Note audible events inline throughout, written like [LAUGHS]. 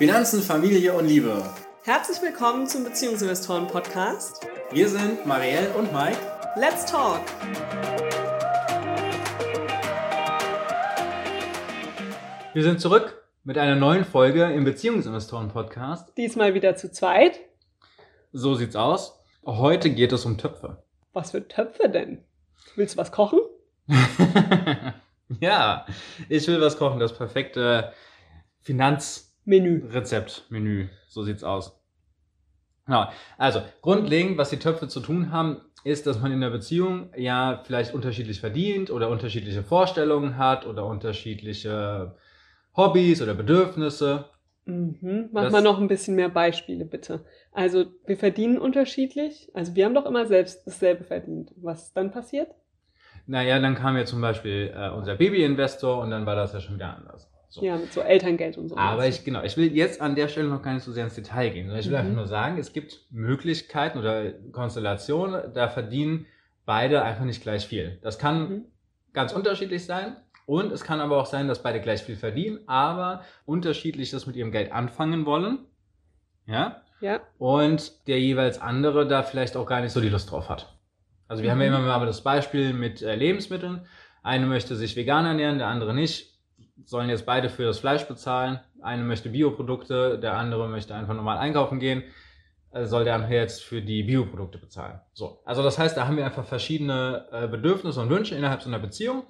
Finanzen, Familie und Liebe. Herzlich willkommen zum Beziehungsinvestoren Podcast. Wir sind Marielle und Mike. Let's talk! Wir sind zurück mit einer neuen Folge im Beziehungsinvestoren Podcast. Diesmal wieder zu zweit. So sieht's aus. Heute geht es um Töpfe. Was für Töpfe denn? Willst du was kochen? [LAUGHS] ja, ich will was kochen. Das perfekte Finanzmenü. Rezept, Menü. So sieht's aus. Genau. Also, grundlegend, was die Töpfe zu tun haben, ist, dass man in der Beziehung ja vielleicht unterschiedlich verdient oder unterschiedliche Vorstellungen hat oder unterschiedliche Hobbys oder Bedürfnisse. Mhm. Mach das mal noch ein bisschen mehr Beispiele, bitte. Also, wir verdienen unterschiedlich. Also, wir haben doch immer selbst dasselbe verdient. Was dann passiert? Naja, dann kam ja zum Beispiel äh, unser Baby-Investor und dann war das ja schon wieder anders. So. Ja, mit so Elterngeld und so. Aber ich, genau, ich will jetzt an der Stelle noch gar nicht so sehr ins Detail gehen, sondern ich will mhm. einfach nur sagen, es gibt Möglichkeiten oder Konstellationen, da verdienen beide einfach nicht gleich viel. Das kann mhm. ganz unterschiedlich sein. Und es kann aber auch sein, dass beide gleich viel verdienen, aber unterschiedliches mit ihrem Geld anfangen wollen. Ja? Ja. Und der jeweils andere da vielleicht auch gar nicht so die Lust drauf hat. Also wir mhm. haben ja mhm. immer mal das Beispiel mit äh, Lebensmitteln. Eine möchte sich vegan ernähren, der andere nicht sollen jetzt beide für das Fleisch bezahlen. Eine möchte Bioprodukte, der andere möchte einfach normal einkaufen gehen. Also soll der jetzt für die Bioprodukte bezahlen. So. Also das heißt, da haben wir einfach verschiedene äh, Bedürfnisse und Wünsche innerhalb so einer Beziehung.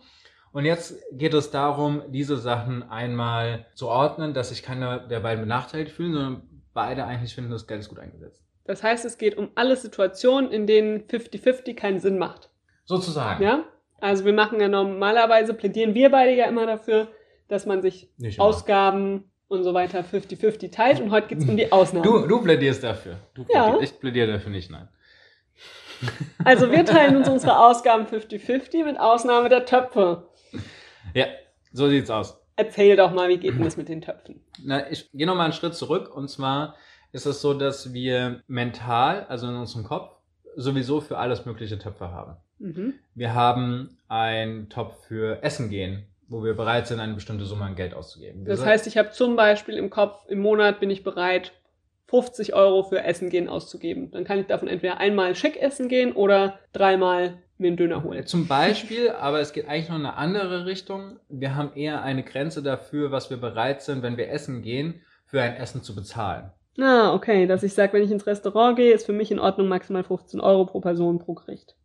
Und jetzt geht es darum, diese Sachen einmal zu ordnen, dass sich keiner der beiden benachteiligt fühlen, sondern beide eigentlich finden, das Geld ist gut eingesetzt. Das heißt, es geht um alle Situationen, in denen 50-50 keinen Sinn macht. Sozusagen. Ja? Also wir machen ja normalerweise, plädieren wir beide ja immer dafür, dass man sich Ausgaben und so weiter 50-50 teilt. Und heute geht es um die Ausnahmen. Du, du plädierst dafür. Du. Ja. Ich plädiere dafür nicht, nein. [LAUGHS] Also wir teilen uns unsere Ausgaben 50-50 mit Ausnahme der Töpfe. Ja, so sieht's aus. Erzähl doch mal, wie geht denn das mit den Töpfen? Na, ich gehe nochmal einen Schritt zurück. Und zwar ist es so, dass wir mental, also in unserem Kopf, sowieso für alles mögliche Töpfe haben. Mhm. Wir haben einen Topf für Essen gehen wo wir bereit sind, eine bestimmte Summe an Geld auszugeben. Wir das heißt, ich habe zum Beispiel im Kopf, im Monat bin ich bereit, 50 Euro für Essen gehen auszugeben. Dann kann ich davon entweder einmal schick essen gehen oder dreimal mir einen Döner holen. Zum Beispiel, [LAUGHS] aber es geht eigentlich noch in eine andere Richtung. Wir haben eher eine Grenze dafür, was wir bereit sind, wenn wir essen gehen, für ein Essen zu bezahlen. Ah, okay. Dass ich sage, wenn ich ins Restaurant gehe, ist für mich in Ordnung maximal 15 Euro pro Person pro Gericht.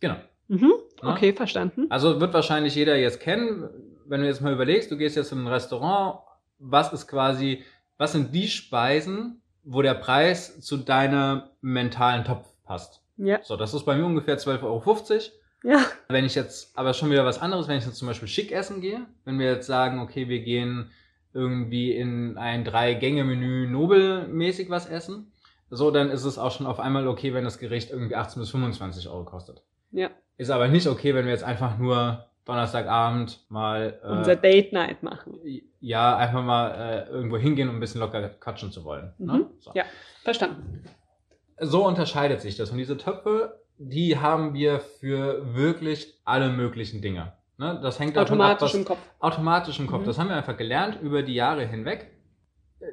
Genau. Mhm. Okay, ja? verstanden. Also wird wahrscheinlich jeder jetzt kennen wenn du jetzt mal überlegst, du gehst jetzt in ein Restaurant, was ist quasi, was sind die Speisen, wo der Preis zu deinem mentalen Topf passt? Ja. So, das ist bei mir ungefähr 12,50 Euro. Ja. Wenn ich jetzt, aber schon wieder was anderes, wenn ich jetzt zum Beispiel schick essen gehe, wenn wir jetzt sagen, okay, wir gehen irgendwie in ein Drei-Gänge-Menü Nobel-mäßig was essen, so, dann ist es auch schon auf einmal okay, wenn das Gericht irgendwie 18 bis 25 Euro kostet. Ja. Ist aber nicht okay, wenn wir jetzt einfach nur Donnerstagabend mal äh, unser Date Night machen. Ja, einfach mal äh, irgendwo hingehen, um ein bisschen locker quatschen zu wollen. Ne? Mhm. Ne? So. Ja, verstanden. So unterscheidet sich das. Und diese Töpfe, die haben wir für wirklich alle möglichen Dinge. Ne? Das hängt automatisch ab, im Kopf. Automatisch im Kopf. Mhm. Das haben wir einfach gelernt über die Jahre hinweg.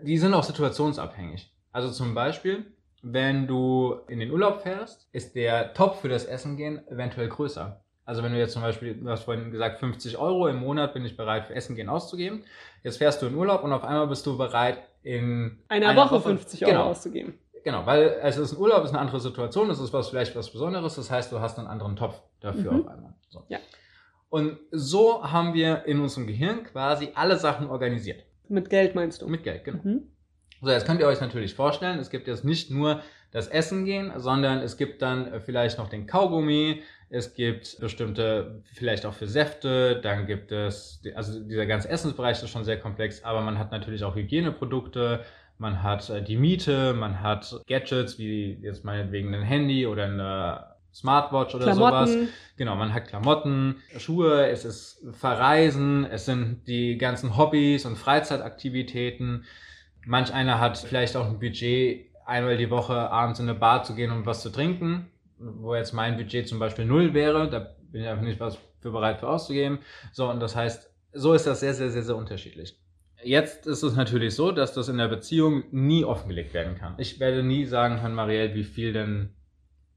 Die sind auch situationsabhängig. Also zum Beispiel, wenn du in den Urlaub fährst, ist der Topf für das Essen gehen eventuell größer. Also wenn du jetzt zum Beispiel, du hast vorhin gesagt, 50 Euro im Monat bin ich bereit für Essen gehen auszugeben. Jetzt fährst du in Urlaub und auf einmal bist du bereit, in einer, einer Woche, Woche, 50 Euro genau, auszugeben. Genau, weil es ist ein Urlaub, ist eine andere Situation, es ist was vielleicht was Besonderes, das heißt, du hast einen anderen Topf dafür mhm. auf einmal. So. Ja. Und so haben wir in unserem Gehirn quasi alle Sachen organisiert. Mit Geld meinst du? Mit Geld, genau. Mhm. So, jetzt könnt ihr euch natürlich vorstellen, es gibt jetzt nicht nur das Essen gehen, sondern es gibt dann vielleicht noch den Kaugummi, es gibt bestimmte, vielleicht auch für Säfte, dann gibt es, also dieser ganze Essensbereich ist schon sehr komplex, aber man hat natürlich auch Hygieneprodukte, man hat äh, die Miete, man hat Gadgets, wie jetzt meinetwegen ein Handy oder eine Smartwatch oder Klamotten. sowas. Genau, man hat Klamotten, Schuhe, es ist Verreisen, es sind die ganzen Hobbys und Freizeitaktivitäten. Manch einer hat vielleicht auch ein Budget, einmal die Woche abends in eine Bar zu gehen, um was zu trinken wo jetzt mein Budget zum Beispiel null wäre, da bin ich einfach nicht was für bereit für auszugeben. So, und das heißt, so ist das sehr, sehr, sehr, sehr unterschiedlich. Jetzt ist es natürlich so, dass das in der Beziehung nie offengelegt werden kann. Ich werde nie sagen können, Marielle, wie viel denn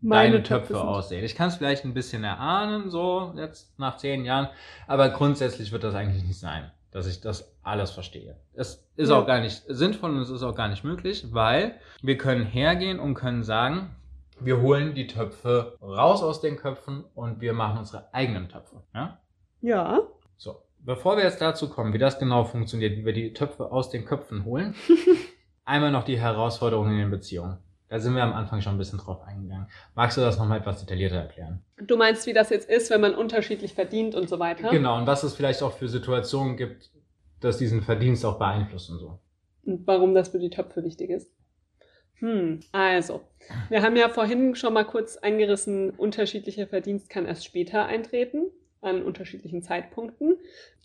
Meine deine Töpfe, sind- aussehen. Ich kann es vielleicht ein bisschen erahnen, so jetzt nach zehn Jahren, aber grundsätzlich wird das eigentlich nicht sein, dass ich das alles verstehe. Es ist Ja. auch gar nicht sinnvoll und es ist auch gar nicht möglich, weil wir können hergehen und können sagen, wir holen die Töpfe raus aus den Köpfen und wir machen unsere eigenen Töpfe. Ja? Ja. So, bevor wir jetzt dazu kommen, wie das genau funktioniert, wie wir die Töpfe aus den Köpfen holen, [LAUGHS] einmal noch die Herausforderungen in den Beziehungen. Da sind wir am Anfang schon ein bisschen drauf eingegangen. Magst du das nochmal etwas detaillierter erklären? Du meinst, wie das jetzt ist, wenn man unterschiedlich verdient und so weiter? Genau, und was es vielleicht auch für Situationen gibt, dass diesen Verdienst auch beeinflussen so. Und warum das für die Töpfe wichtig ist. Hm, also, wir haben ja vorhin schon mal kurz angerissen, unterschiedlicher Verdienst kann erst später eintreten, an unterschiedlichen Zeitpunkten.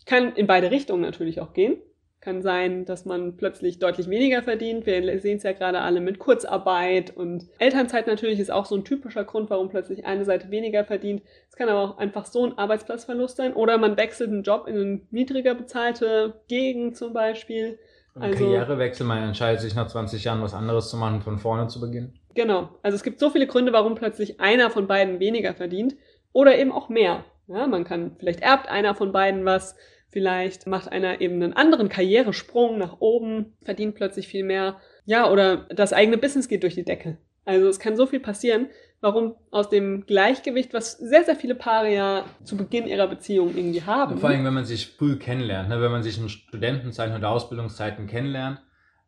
Kann in beide Richtungen natürlich auch gehen. Kann sein, dass man plötzlich deutlich weniger verdient. Wir sehen es ja gerade alle mit Kurzarbeit und Elternzeit natürlich ist auch so ein typischer Grund, warum plötzlich eine Seite weniger verdient. Es kann aber auch einfach so ein Arbeitsplatzverlust sein oder man wechselt einen Job in eine niedriger bezahlte Gegend zum Beispiel. Ein Also- Karrierewechsel, man entscheidet sich nach 20 Jahren was anderes zu machen, von vorne zu beginnen. Genau. Also es gibt so viele Gründe, warum plötzlich einer von beiden weniger verdient oder eben auch mehr. Ja, man kann, vielleicht erbt einer von beiden was, vielleicht macht einer eben einen anderen Karrieresprung nach oben, verdient plötzlich viel mehr. Ja, oder das eigene Business geht durch die Decke. Also es kann so viel passieren, warum aus dem Gleichgewicht, was sehr, sehr viele Paare ja zu Beginn ihrer Beziehung irgendwie haben. Vor allem, wenn man sich früh kennenlernt, ne? wenn man sich in Studentenzeiten oder Ausbildungszeiten kennenlernt,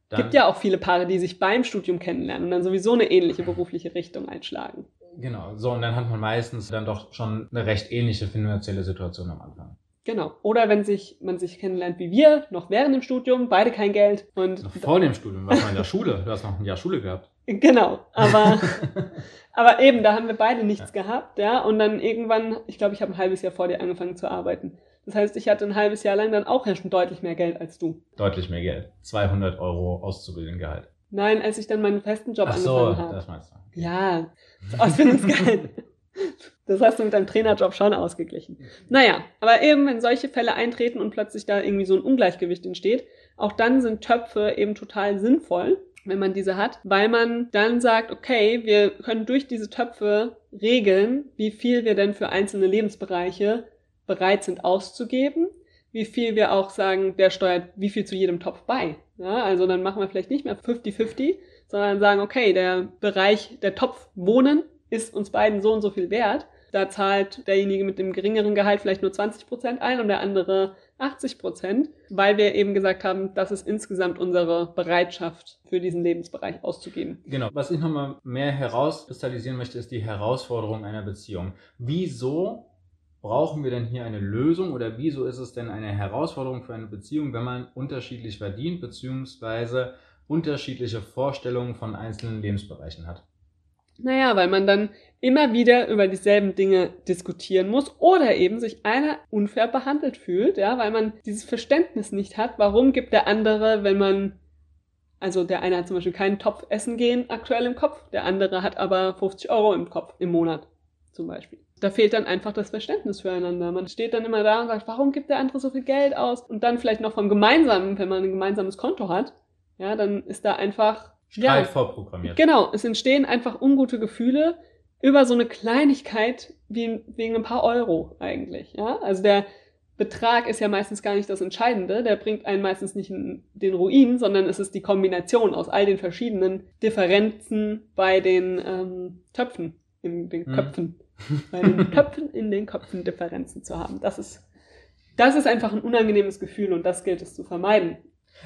dann gibt ja auch viele Paare, die sich beim Studium kennenlernen und dann sowieso eine ähnliche berufliche Richtung einschlagen. Genau, so und dann hat man meistens dann doch schon eine recht ähnliche finanzielle Situation am Anfang. Genau. Oder wenn sich, man sich kennenlernt wie wir, noch während dem Studium, beide kein Geld und Noch vor dem Studium, warst du in der Schule, du hast noch ein Jahr Schule gehabt. [LAUGHS] genau, aber, [LAUGHS] aber eben, da haben wir beide nichts gehabt, ja. Und dann irgendwann, ich glaube, ich habe ein halbes Jahr vor dir angefangen zu arbeiten. Das heißt, ich hatte ein halbes Jahr lang dann auch ja schon deutlich mehr Geld als du. Deutlich mehr Geld. 200 Euro Auszubildendengehalt. Nein, als ich dann meinen festen Job Ach so, angefangen habe. das meinst du. Okay. Ja, Ausbildungsgehalt. [LAUGHS] Das hast du mit deinem Trainerjob schon ausgeglichen. Naja, aber eben, wenn solche Fälle eintreten und plötzlich da irgendwie so ein Ungleichgewicht entsteht, auch dann sind Töpfe eben total sinnvoll, wenn man diese hat, weil man dann sagt, okay, wir können durch diese Töpfe regeln, wie viel wir denn für einzelne Lebensbereiche bereit sind auszugeben, wie viel wir auch sagen, wer steuert wie viel zu jedem Topf bei. Ja, also dann machen wir vielleicht nicht mehr 50-50, sondern sagen, okay, der Bereich, der Topf Wohnen ist uns beiden so und so viel wert. Da zahlt derjenige mit dem geringeren Gehalt vielleicht nur 20 Prozent ein und der andere 80 Prozent, weil wir eben gesagt haben, das ist insgesamt unsere Bereitschaft für diesen Lebensbereich auszugeben. Genau. Was ich nochmal mehr herauskristallisieren möchte, ist die Herausforderung einer Beziehung. Wieso brauchen wir denn hier eine Lösung oder wieso ist es denn eine Herausforderung für eine Beziehung, wenn man unterschiedlich verdient beziehungsweise unterschiedliche Vorstellungen von einzelnen Lebensbereichen hat? Naja, weil man dann immer wieder über dieselben Dinge diskutieren muss oder eben sich einer unfair behandelt fühlt, ja, weil man dieses Verständnis nicht hat, warum gibt der andere, wenn man, also der eine hat zum Beispiel keinen Topf essen gehen aktuell im Kopf, der andere hat aber 50 Euro im Kopf im Monat zum Beispiel. Da fehlt dann einfach das Verständnis füreinander. Man steht dann immer da und sagt, warum gibt der andere so viel Geld aus? Und dann vielleicht noch vom gemeinsamen, wenn man ein gemeinsames Konto hat, ja, dann ist da einfach Streit ja, vorprogrammiert. Genau, es entstehen einfach ungute Gefühle über so eine Kleinigkeit wie wegen ein paar Euro eigentlich. Ja? Also der Betrag ist ja meistens gar nicht das Entscheidende, der bringt einen meistens nicht in den Ruin, sondern es ist die Kombination aus all den verschiedenen Differenzen bei den ähm, Töpfen, in den Mhm. Köpfen. Bei den [LAUGHS] Töpfen in den Köpfen Differenzen zu haben. Das ist, das ist einfach ein unangenehmes Gefühl und das gilt es zu vermeiden.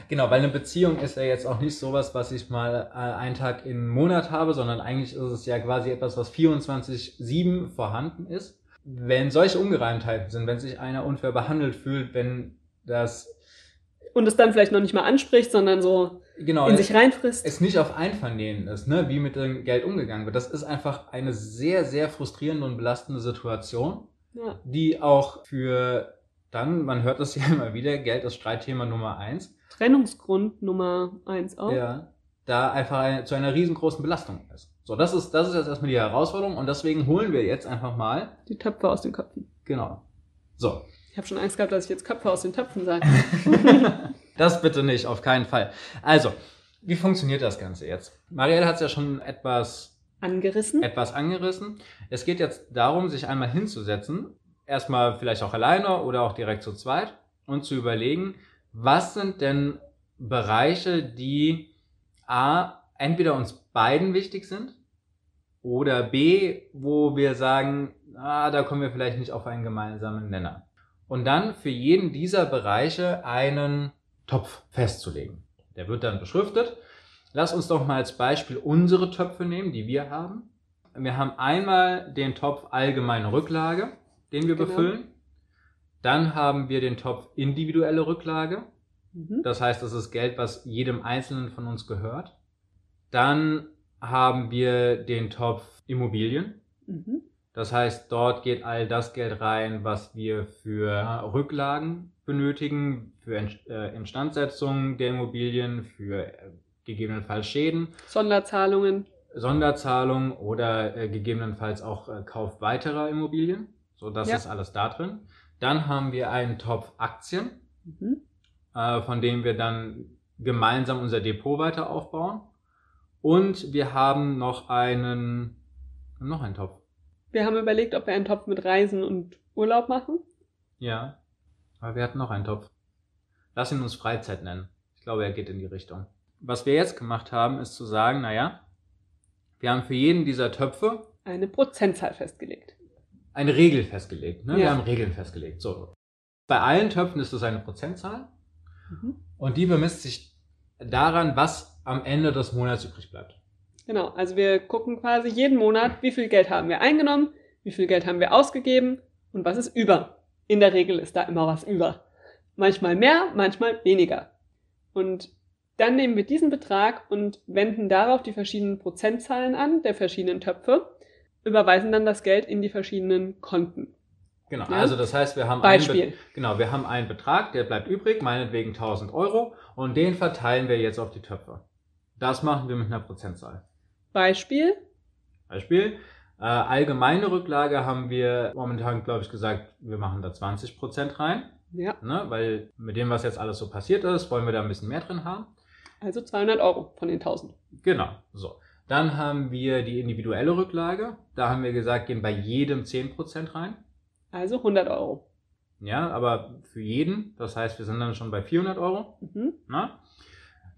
Genau, weil eine Beziehung ist ja jetzt auch nicht sowas, was ich mal äh, einen Tag im Monat habe, sondern eigentlich ist es ja quasi etwas, was 24-7 vorhanden ist. Wenn solche Ungereimtheiten sind, wenn sich einer unfair behandelt fühlt, wenn das Und es dann vielleicht noch nicht mal anspricht, sondern so genau in sich reinfrisst. es nicht auf Einvernehmen ist, ne, wie mit dem Geld umgegangen wird. Das ist einfach eine sehr, sehr frustrierende und belastende Situation, ja. die auch für dann, man hört das [LAUGHS] ja immer wieder, Geld ist Streitthema Nummer eins. Trennungsgrund Nummer eins auch. ja, da einfach eine, zu einer riesengroßen Belastung ist. So, das ist, das ist jetzt erstmal die Herausforderung und deswegen holen wir jetzt einfach mal, Die Töpfe aus den Köpfen. genau. So. Ich habe schon Angst gehabt, dass ich jetzt Köpfe aus den Töpfen sage. [LAUGHS] Das bitte nicht, auf keinen Fall. Also, wie funktioniert das Ganze jetzt? Marielle hat es ja schon etwas Angerissen. etwas angerissen. Es geht jetzt darum, sich einmal hinzusetzen, erstmal vielleicht auch alleine oder auch direkt zu zweit und zu überlegen, was sind denn Bereiche, die A, entweder uns beiden wichtig sind oder B, wo wir sagen, ah, da kommen wir vielleicht nicht auf einen gemeinsamen Nenner. Und dann für jeden dieser Bereiche einen Topf festzulegen. Der wird dann beschriftet. Lass uns doch mal als Beispiel unsere Töpfe nehmen, die wir haben. Wir haben einmal den Topf allgemeine Rücklage, den wir Genau. befüllen. Dann haben wir den Topf individuelle Rücklage. Mhm. Das heißt, das ist Geld, was jedem Einzelnen von uns gehört. Dann haben wir den Topf Immobilien. Mhm. Das heißt, dort geht all das Geld rein, was wir für Rücklagen benötigen, für äh, Instandsetzung der Immobilien, für äh, gegebenenfalls Schäden, Sonderzahlungen. Sonderzahlungen oder äh, gegebenenfalls auch Kauf weiterer Immobilien. So, das Ja. ist alles da drin. Dann haben wir einen Topf Aktien Mhm. äh, von dem wir dann gemeinsam unser Depot weiter aufbauen. Und wir haben noch einen, noch einen Topf. Wir haben überlegt, ob wir einen Topf mit Reisen und Urlaub machen. Ja. Aber wir hatten noch einen Topf. Lass ihn uns Freizeit nennen. Ich glaube, er geht in die Richtung. Was wir jetzt gemacht haben, ist zu sagen, naja, wir haben für jeden dieser Töpfe Eine Prozentzahl festgelegt. Eine Regel festgelegt. Ne? Wir Ja. haben Regeln festgelegt. So. Bei allen Töpfen ist es eine Prozentzahl. Mhm. Und die bemisst sich daran, was am Ende des Monats übrig bleibt. Genau, also wir gucken quasi jeden Monat, wie viel Geld haben wir eingenommen, wie viel Geld haben wir ausgegeben und was ist über. In der Regel ist da immer was über. Manchmal mehr, manchmal weniger. Und dann nehmen wir diesen Betrag und wenden darauf die verschiedenen Prozentzahlen an, der verschiedenen Töpfe, überweisen dann das Geld in die verschiedenen Konten. Genau, Ja. also das heißt, wir haben einen, Be Beispiel. genau, wir haben einen Betrag, der bleibt übrig, meinetwegen 1000 Euro, und den verteilen wir jetzt auf die Töpfe. Das machen wir mit einer Prozentzahl. Beispiel. Beispiel, äh, allgemeine Rücklage haben wir momentan, glaube ich, gesagt, wir machen da 20% rein, Ja, ne? weil mit dem, was jetzt alles so passiert ist, wollen wir da ein bisschen mehr drin haben. also 200 Euro von den 1000. Genau, so. Dann haben wir die individuelle Rücklage, da haben wir gesagt, gehen bei jedem 10% rein. Also 100 Euro. Ja, aber für jeden, das heißt, wir sind dann schon bei 400 Euro. Mhm. Na?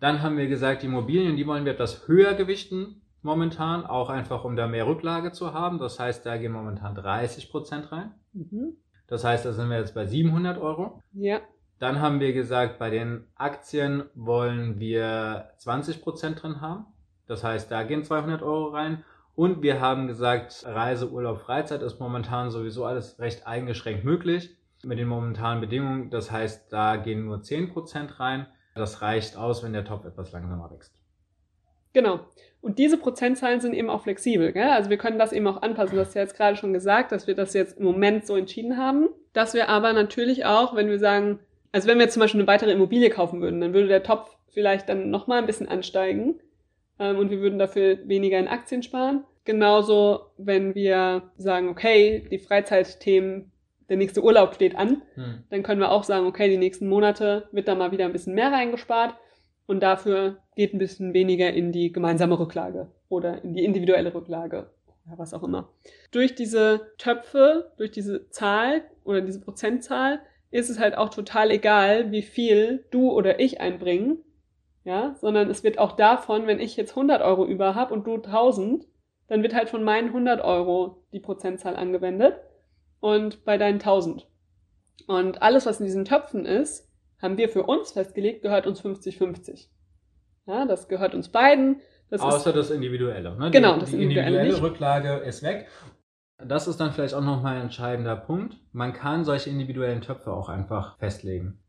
Dann haben wir gesagt, die Immobilien, die wollen wir etwas höher gewichten momentan, auch einfach um da mehr Rücklage zu haben. Das heißt, da gehen momentan 30% rein. Mhm. Das heißt, da sind wir jetzt bei 700 Euro. Ja, Dann haben wir gesagt, bei den Aktien wollen wir 20% drin haben. Das heißt, da gehen 200 Euro rein. Und wir haben gesagt, Reise, Urlaub, Freizeit ist momentan sowieso alles recht eingeschränkt möglich mit den momentanen Bedingungen. Das heißt, da gehen nur 10% rein. Das reicht aus, wenn der Topf etwas langsamer wächst. Genau. Und diese Prozentzahlen sind eben auch flexibel. Gell? Also wir können das eben auch anpassen. Du hast ja jetzt gerade schon gesagt, dass wir das jetzt im Moment so entschieden haben. Dass wir aber natürlich auch, wenn wir sagen, also wenn wir jetzt zum Beispiel eine weitere Immobilie kaufen würden, dann würde der Topf vielleicht dann nochmal ein bisschen ansteigen ähm, und wir würden dafür weniger in Aktien sparen. Genauso, wenn wir sagen, okay, die Freizeitthemen, der nächste Urlaub steht an, Hm. dann können wir auch sagen, okay, die nächsten Monate wird da mal wieder ein bisschen mehr reingespart und dafür geht ein bisschen weniger in die gemeinsame Rücklage oder in die individuelle Rücklage oder was auch immer. Durch diese Töpfe, durch diese Zahl oder diese Prozentzahl ist es halt auch total egal, wie viel du oder ich einbringen, ja, sondern es wird auch davon, wenn ich jetzt 100 Euro über habe und du 1000, dann wird halt von meinen 100 Euro die Prozentzahl angewendet und bei deinen 1000. Und alles, was in diesen Töpfen ist, haben wir für uns festgelegt, gehört uns 50-50. Ja, das gehört uns beiden. Das Außer ist, das Individuelle. Ne? Genau, die, das die Individuelle individuelle. Rücklage ist weg. Das ist dann vielleicht auch nochmal ein entscheidender Punkt. Man kann solche individuellen Töpfe auch einfach festlegen.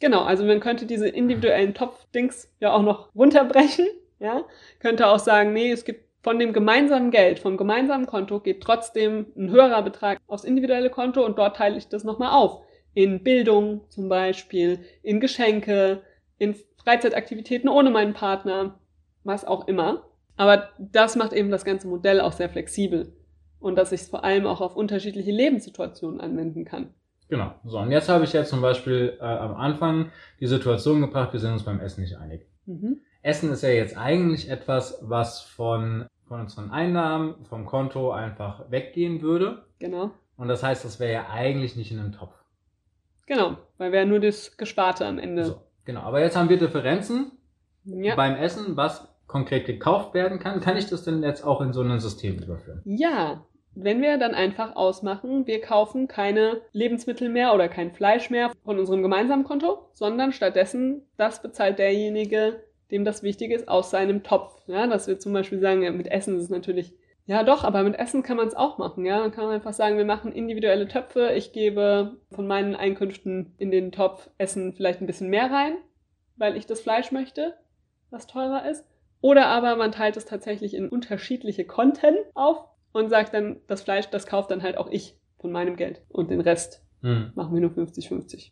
Genau, also man könnte diese individuellen Topfdings ja auch noch runterbrechen. Ja, könnte auch sagen, nee, es gibt von dem gemeinsamen Geld, vom gemeinsamen Konto geht trotzdem ein höherer Betrag aufs individuelle Konto und dort teile ich das nochmal auf. In Bildung zum Beispiel, in Geschenke, in Freizeitaktivitäten ohne meinen Partner, was auch immer. Aber das macht eben das ganze Modell auch sehr flexibel und dass ich es vor allem auch auf unterschiedliche Lebenssituationen anwenden kann. Genau. So, und jetzt habe ich jetzt zum Beispiel äh, am Anfang die Situation gebracht, wir sind uns beim Essen nicht einig. Mhm. Essen ist ja jetzt eigentlich etwas, was von, von unseren Einnahmen, vom Konto einfach weggehen würde. Genau. Und das heißt, das wäre ja eigentlich nicht in einem Topf. Genau, weil ja nur das Gesparte am Ende. So, genau. Aber jetzt haben wir Differenzen Ja. beim Essen, was konkret gekauft werden kann. Kann ich das denn jetzt auch in so ein System überführen? Ja, wenn wir dann einfach ausmachen, wir kaufen keine Lebensmittel mehr oder kein Fleisch mehr von unserem gemeinsamen Konto, sondern stattdessen das bezahlt derjenige, dem das wichtig ist, aus seinem Topf. Ja, dass wir zum Beispiel sagen, mit Essen ist es natürlich, ja doch, aber mit Essen kann man es auch machen. Ja, man kann einfach sagen, wir machen individuelle Töpfe. Ich gebe von meinen Einkünften in den Topf Essen vielleicht ein bisschen mehr rein, weil ich das Fleisch möchte, was teurer ist. Oder aber man teilt es tatsächlich in unterschiedliche Konten auf und sagt dann, das Fleisch, das kauft dann halt auch ich von meinem Geld. Und den Rest Hm. machen wir nur 50-50.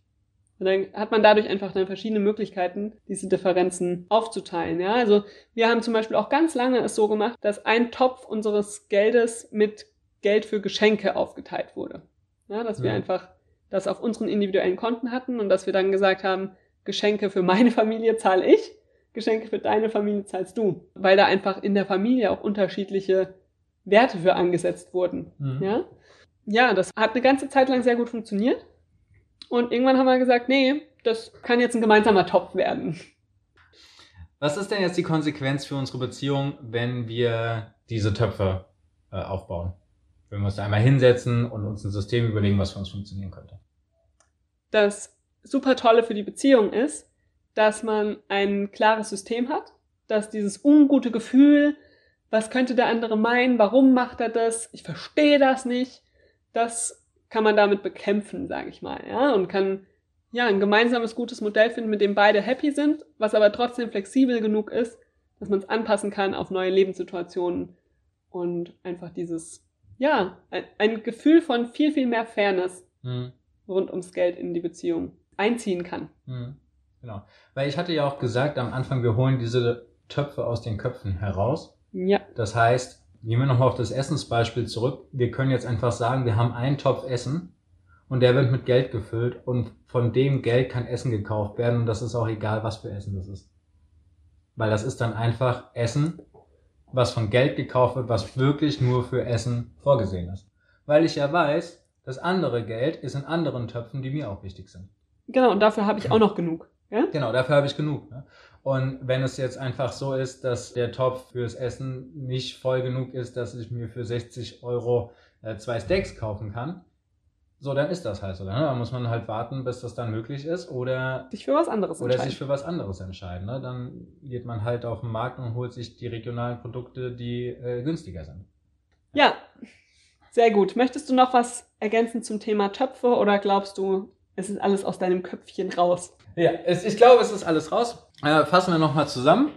Und dann hat man dadurch einfach dann verschiedene Möglichkeiten, diese Differenzen aufzuteilen. Ja, also wir haben zum Beispiel auch ganz lange es so gemacht, dass ein Topf unseres Geldes mit Geld für Geschenke aufgeteilt wurde. Ja, dass wir einfach das auf unseren individuellen Konten hatten und dass wir dann gesagt haben, Geschenke für meine [LAUGHS] Familie zahle ich, Geschenke für deine Familie zahlst du. Weil da einfach in der Familie auch unterschiedliche Werte für angesetzt wurden. Mhm. Ja? ja, das hat eine ganze Zeit lang sehr gut funktioniert. Und irgendwann haben wir gesagt, nee, das kann jetzt ein gemeinsamer Topf werden. Was ist denn jetzt die Konsequenz für unsere Beziehung, wenn wir diese Töpfe äh, aufbauen? Wenn wir uns da einmal hinsetzen und uns ein System überlegen, was für uns funktionieren könnte. Das super Tolle für die Beziehung ist, dass man ein klares System hat, dass dieses ungute Gefühl, was könnte der andere meinen, warum macht er das, ich verstehe das nicht, das kann man damit bekämpfen, sage ich mal, ja, und kann ja ein gemeinsames gutes Modell finden, mit dem beide happy sind, was aber trotzdem flexibel genug ist, dass man es anpassen kann auf neue Lebenssituationen und einfach dieses ja, ein, ein Gefühl von viel viel mehr Fairness Mhm. rund ums Geld in die Beziehung einziehen kann. Mhm. Genau. Weil ich hatte ja auch gesagt am Anfang, wir holen diese Töpfe aus den Köpfen heraus. Ja, Das heißt, gehen wir nochmal auf das Essensbeispiel zurück. Wir können jetzt einfach sagen, wir haben einen Topf Essen und der wird mit Geld gefüllt und von dem Geld kann Essen gekauft werden und das ist auch egal, was für Essen das ist. Weil das ist dann einfach Essen, was von Geld gekauft wird, was wirklich nur für Essen vorgesehen ist. Weil ich ja weiß, das andere Geld ist in anderen Töpfen, die mir auch wichtig sind. genau, und dafür habe ich auch noch genug. Ja? Genau, dafür habe ich genug. Ne? Und wenn es jetzt einfach so ist, dass der Topf fürs Essen nicht voll genug ist, dass ich mir für 60 Euro äh, zwei Steaks kaufen kann, so, dann ist das halt so. Ne? Da muss man halt warten, bis das dann möglich ist oder, Sich für was anderes oder entscheiden. sich für was anderes entscheiden. Ne? Dann geht man halt auf den Markt und holt sich die regionalen Produkte, die äh, günstiger sind. ja, sehr gut. Möchtest du noch was ergänzen zum Thema Töpfe oder glaubst du, es ist alles aus deinem Köpfchen raus? Ja, es, ich glaube, es ist alles raus. Äh, fassen wir nochmal zusammen.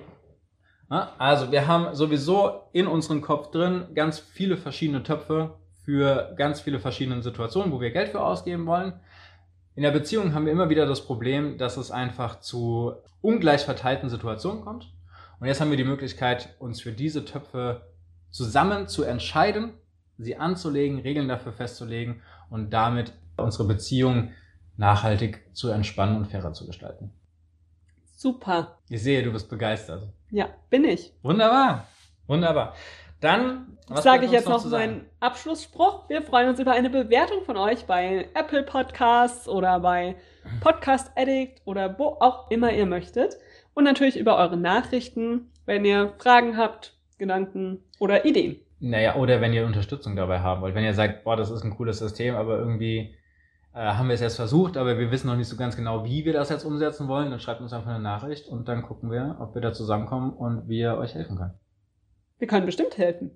Ja, also wir haben sowieso in unserem Kopf drin ganz viele verschiedene Töpfe für ganz viele verschiedene Situationen, wo wir Geld für ausgeben wollen. In der Beziehung haben wir immer wieder das Problem, dass es einfach zu ungleich verteilten Situationen kommt. Und jetzt haben wir die Möglichkeit, uns für diese Töpfe zusammen zu entscheiden, sie anzulegen, Regeln dafür festzulegen und damit unsere Beziehung nachhaltig zu entspannen und fairer zu gestalten. Super. Ich sehe, du bist begeistert. Ja, bin ich. Wunderbar. Wunderbar. Dann, sage ich jetzt noch zu meinen? Abschlussspruch? Wir freuen uns über eine Bewertung von euch bei Apple Podcasts oder bei Podcast Addict oder wo auch immer ihr möchtet. Und natürlich über eure Nachrichten, wenn ihr Fragen habt, Gedanken oder Ideen. Naja, oder wenn ihr Unterstützung dabei haben wollt. Wenn ihr sagt, boah, das ist ein cooles System, aber irgendwie haben wir es jetzt versucht, aber wir wissen noch nicht so ganz genau, wie wir das jetzt umsetzen wollen, dann schreibt uns einfach eine Nachricht und dann gucken wir, ob wir da zusammenkommen und wir euch helfen können. Wir können bestimmt helfen.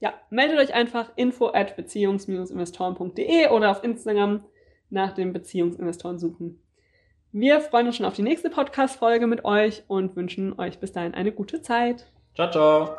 Ja, meldet euch einfach info at beziehungs-investoren.de oder auf Instagram nach dem Beziehungsinvestoren suchen. Wir freuen uns schon auf die nächste Podcast-Folge mit euch und wünschen euch bis dahin eine gute Zeit. Ciao, ciao.